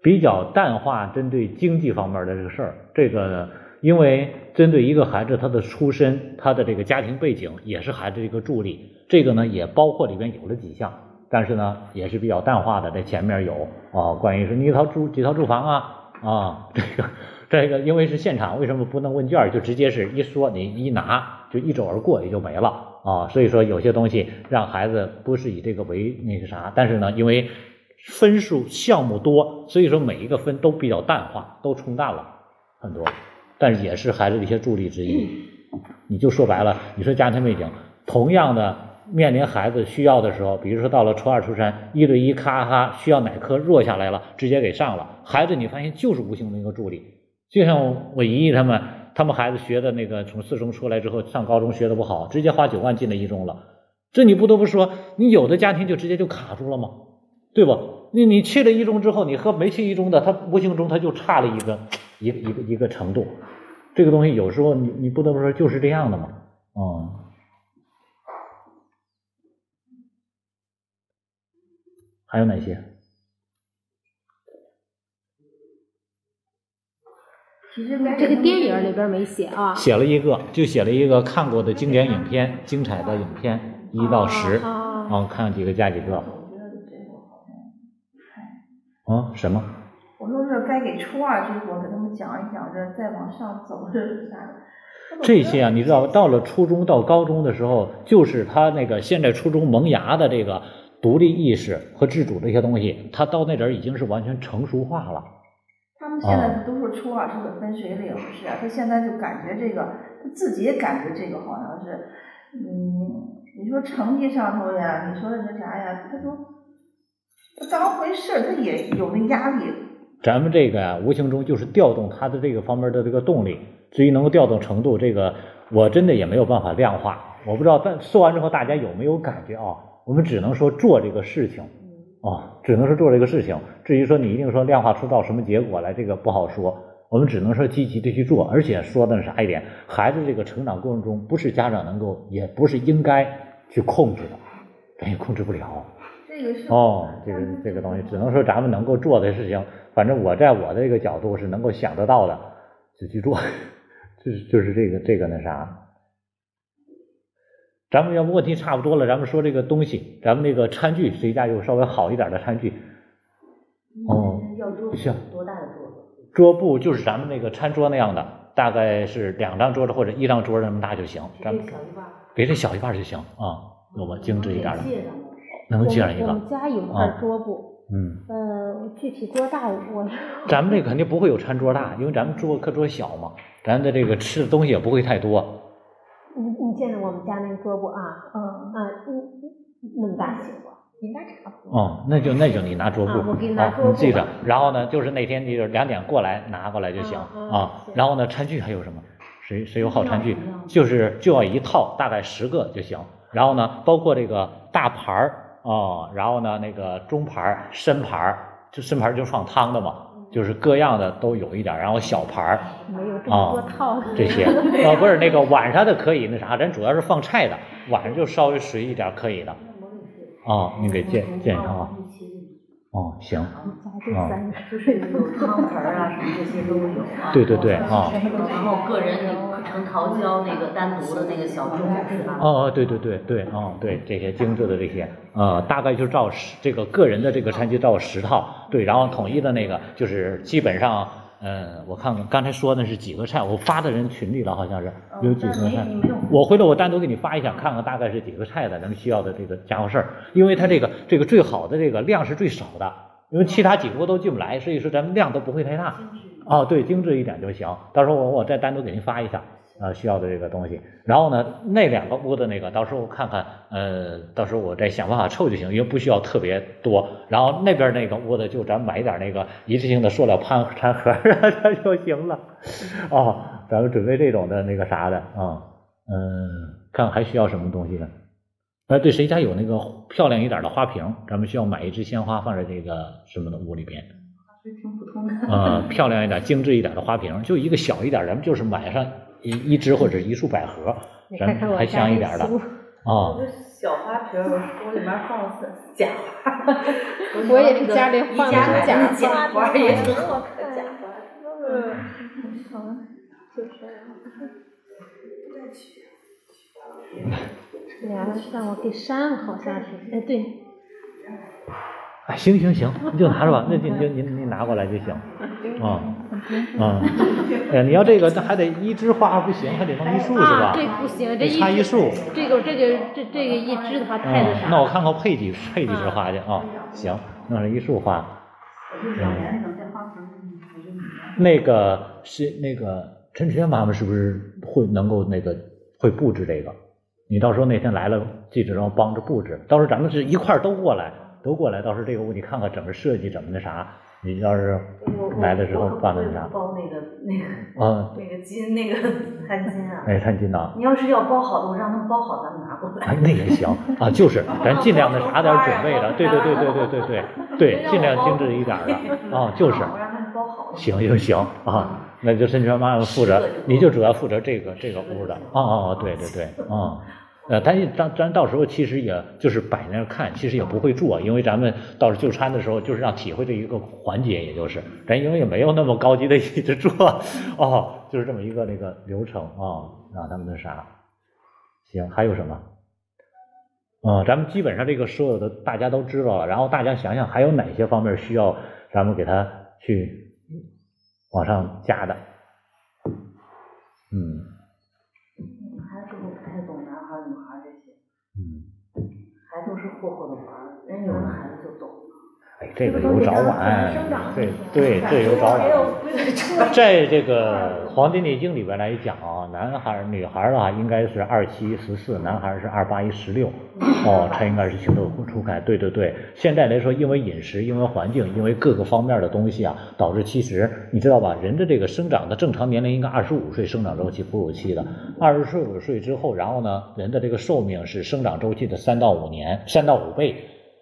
比较淡化针对经济方面的这个事儿，这个因为针对一个孩子他的出身、他的这个家庭背景也是孩子一个助力，这个呢也包括里边有了几项。但是呢，也是比较淡化的，在前面有啊，关于是你一套住几套住房啊啊，这个这个，因为是现场，为什么不能问卷就直接是一说，你一拿就一走而过也就没了啊？所以说有些东西让孩子不是以这个为那个啥，但是呢，因为分数项目多，所以说每一个分都比较淡化，都冲淡了很多，但是也是孩子的一些助力之一。你就说白了，你说家庭背景同样的。面临孩子需要的时候，比如说到了初二、初三，一对一咔咔需要哪科弱下来了，直接给上了。孩子你发现就是无形的一个助力，就像我姨姨他们，他们孩子学的那个从四中出来之后上高中学的不好，直接花九万进了一中了。这你不得不说，你有的家庭就直接就卡住了吗？对吧？你你去了一中之后，你和没去一中的，他无形中他就差了一个一一个一个程度。这个东西有时候你你不得不说就是这样的嘛，嗯。还有哪些？其实这个电影里边没写啊。写了一个，就写了一个看过的经典影片，精彩的影片一到十，然后看几个加几个。嗯，什么？我说是该给初二这伙给他们讲一讲，这再往上走这是啥？这些啊，你知道，到了初中到高中的时候，就是他那个现在初中萌芽的这个。独立意识和自主这些东西，他到那点儿已经是完全成熟化了。他们现在都说初二是个分水岭，是啊，他现在就感觉这个，他自己也感觉这个好像是，嗯，你说成绩上头呀，你说那啥呀，他都不当回事，他也有那压力。咱们这个，无形中就是调动他的这个方面的这个动力，至于能够调动程度，这个我真的也没有办法量化。我不知道，但说完之后大家有没有感觉啊？我们只能说做这个事情，啊，只能说做这个事情。至于说你一定说量化出到什么结果来，这个不好说。我们只能说积极的去做，而且说的是啥一点，孩子这个成长过程中，不是家长能够，也不是应该去控制的，咱也控制不了。这个是哦，这个这个东西，只能说咱们能够做的事情，反正我在我的这个角度是能够想得到的，就去做，就是就是这个这个那啥。咱们要不问题差不多了，咱们说这个东西，咱们那个餐具，谁家有稍微好一点的餐具？哦，行，多大的桌？桌布就是咱们那个餐桌那样的，大概是两张桌子或者一张桌子那么大就行。咱们别这小一半就行啊，有吗？精致一点的，能借上一个。我们家有块桌布，嗯，呃，具体多大我。咱们这肯定不会有餐桌大，因为咱们桌课桌小嘛，咱的这个吃的东西也不会太多。你你见着我们家那个桌布啊？嗯啊，嗯，那么大行不？应该差不多。哦，那就那就你拿桌布，我给你拿桌布，你记着。然后呢，就是那天就是两点过来拿过来就行啊。然后呢，餐具还有什么？谁谁有好餐具？就是就要一套，大概十个就行。然后呢，包括这个大盘儿啊，然后呢那个中盘儿、深盘儿，就深盘儿就放汤的嘛。就是各样的都有一点，然后小盘儿啊，这些 啊不是那个晚上的可以那啥，咱主要是放菜的，晚上就稍微随意点可以的啊，你给建建上啊。哦，行，这三个就是有汤盆儿啊什么这些都有啊。对对对啊然后个人成桃胶那个单独的那个小盅是吧？哦哦，对对对对，哦对，这些精致的这些，呃，大概就照十这个个人的这个餐具照十套，对，然后统一的那个就是基本上，嗯，我看看刚才说的是几个菜，我发到人群里了，好像是有几个菜，我回头我单独给你发一下，看看大概是几个菜的，咱们需要的这个家伙事儿，因为它这个这个最好的这个量是最少的，因为其他几个都进不来，所以说咱们量都不会太大。哦，对，精致一点就行。到时候我我再单独给您发一下，呃，需要的这个东西。然后呢，那两个屋的那个，到时候看看，呃，到时候我再想办法凑就行，因为不需要特别多。然后那边那个屋的，就咱买一点那个一次性的塑料盘餐盒儿 就行了。哦，咱们准备这种的那个啥的啊，嗯，看看还需要什么东西呢？哎，对，谁家有那个漂亮一点的花瓶？咱们需要买一支鲜花放在这个什么的屋里边。还是挺普通的。呃，漂亮一点、精致一点的花瓶，就一个小一点，咱们就是买上一一支或者一束百合，咱还香一点的书啊。小花瓶儿，我里面放的是假花，我也是家里放的宜家买假花也挺好看，假花。嗯，好，就是。俩让我给删了，好像是，哎对，哎，行行行，你就拿着吧，那您您您您拿过来就行。啊啊，哎，你要这个，那还得一枝花不行，还得弄一束是吧啊，？这不行，这一插一束。这个这个这这个一枝的话太那嗯，啥。那我看看配几配几枝花去啊？行，弄上一束花。那个是那个陈学妈妈是不是会能够那个会布置这个？你到时候那天来了，记者让帮着布置，到时候咱们是一块儿都过来，都过来，到时候这个屋你看看怎么设计怎么那啥，你要是来的时候办的那啥，包那个那个啊，那个金那个 餐巾啊。哎，餐巾呐，你要是要包好的，我让他们包好，咱们拿过来哎来。，那也行啊，就是 咱尽量的啥点儿准备的，对对对对对对对对，尽量精致一点儿的啊，就是。我让他们包好。行行行啊，那就申全妈妈负责，你就主要负责这个这个屋的。哦哦哦，对对对，啊、呃，但是咱咱到时候其实也就是摆那儿看，其实也不会做，因为咱们到时候就餐的时候就是让体会这一个环节，也就是咱因为也没有那么高级的一直做，哦，就是这么一个那个流程啊、让他们那啥。行，还有什么？嗯，咱们基本上这个所有的大家都知道了，然后大家想想还有哪些方面需要咱们给他去往上加的？嗯这个有早晚，对对，这有早晚。在这个《黄帝内经》里边来讲啊，男孩儿、女孩儿啊，应该是二七十四，男孩儿是二八一十六，哦，才应该是情窦初开。对对对，现在来说，因为饮食、因为环境、因为各个方面的东西啊，导致其实你知道吧，人的这个生长的正常年龄应该二十五岁生长周期、哺乳期的，二十五岁之后，然后呢，人的这个寿命是生长周期的三到五年，三到五倍。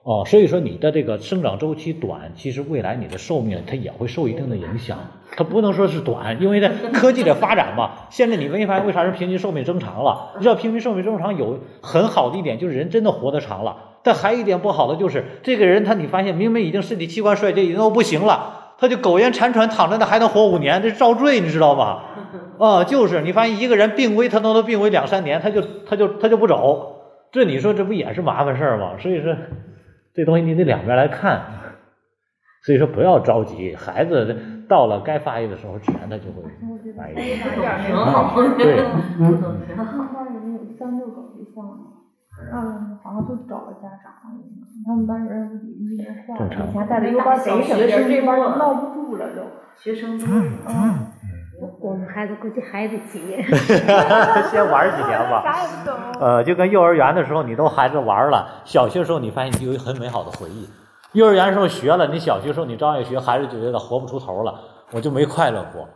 哦，所以说你的这个生长周期短，其实未来你的寿命它也会受一定的影响。它不能说是短，因为这科技的发展嘛。现在你没发现为啥人平均寿命增长了？你知道平均寿命增长有很好的一点，就是人真的活得长了。但还有一点不好的就是，这个人他你发现明明已经身体器官衰竭，已经都不行了，他就苟延残喘躺着呢，还能活五年，这是遭罪，你知道吗？啊，就是你发现一个人病危，他都能病危两三年，他就他就他就不走，这你说这不也是麻烦事儿吗？所以说。这东西你得两边来看，所以说不要着急，孩子到了该发育的时候，自然他就会发育。挺好。对，不懂挺好。他班里面有三六种对象，嗯，好像都找了家长了，他们班人不抵御那话，正常以前带的优班贼省劲儿，这班就闹不住了都。学生多。嗯，我们孩子估计还得几年。先玩几年吧。啥也不懂。呃，就跟幼儿园的时候，你都孩子玩了，小学时候你发现你就有很美好的回忆。幼儿园时候学了，你小学时候你照样学，孩子就觉得活不出头了，我就没快乐过，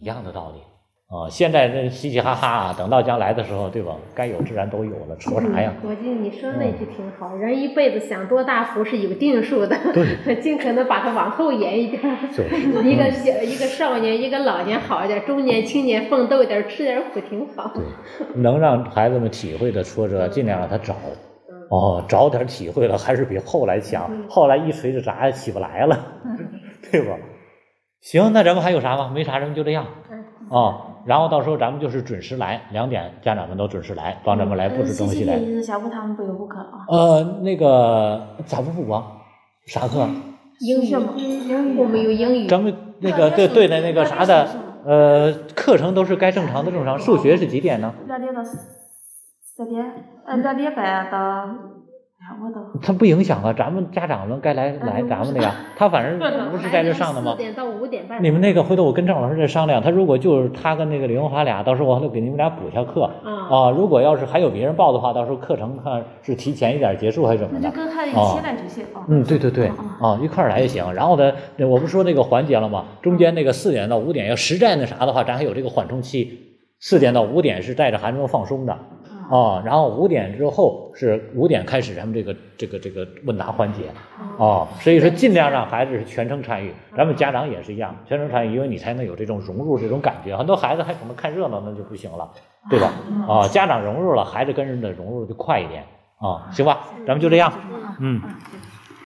一样的道理。啊、现在这嘻嘻哈哈，啊等到将来的时候，对吧？该有自然都有了，愁啥呀？我记得你说那句挺好，人一辈子享多大福是有定数的，对尽可能把它往后延一点儿。就是一个小一个少年，一个老年好一点，中年青年奋斗一点，吃点苦挺好。对，能让孩子们体会的挫折，尽量让他找。哦，早点体会了还是比后来强。后来一锤子砸也起不来了，对吧？行，那咱们还有啥吗？没啥，咱们就这样。哦，然后到时候咱们就是准时来，两点家长们都准时来，帮咱们来布置东西来。星期天下午他们不有补课啊？呃，那个咋不补啊？啥课？英语，英语我们有英语。咱们那个对对的那个啥的，呃，课程都是该正常的正常。数学是几点呢？两点到四点，呃，两点半到，我都。他不影响啊，咱们家长们该来来咱们那个。他反正不是在这上的吗四？点到五点半。你们那个回头我跟郑老师再商量，他如果就是他跟那个李荣华俩，到时候我还得给你们俩补一下课啊啊。如果要是还有别人报的话，到时候课程看是提前一点结束还是怎么的那就？跟孩子一起来就行啊。嗯，对对对，啊，一块儿来就行。然后呢，那我不是说那个环节了吗？中间那个四点到五点要实在那啥的话，咱还有这个缓冲期。四点到五点是带着孩子们放松的，啊，然后五点之后是五点开始咱们这个这个这个问答环节，啊，所以说尽量让孩子是全程参与，咱们家长也是一样，全程参与，因为你才能有这种融入这种感觉。很多孩子还可能看热闹，那就不行了，对吧？啊，家长融入了，孩子跟着的融入就快一点，啊，行吧，咱们就这样，嗯。嗯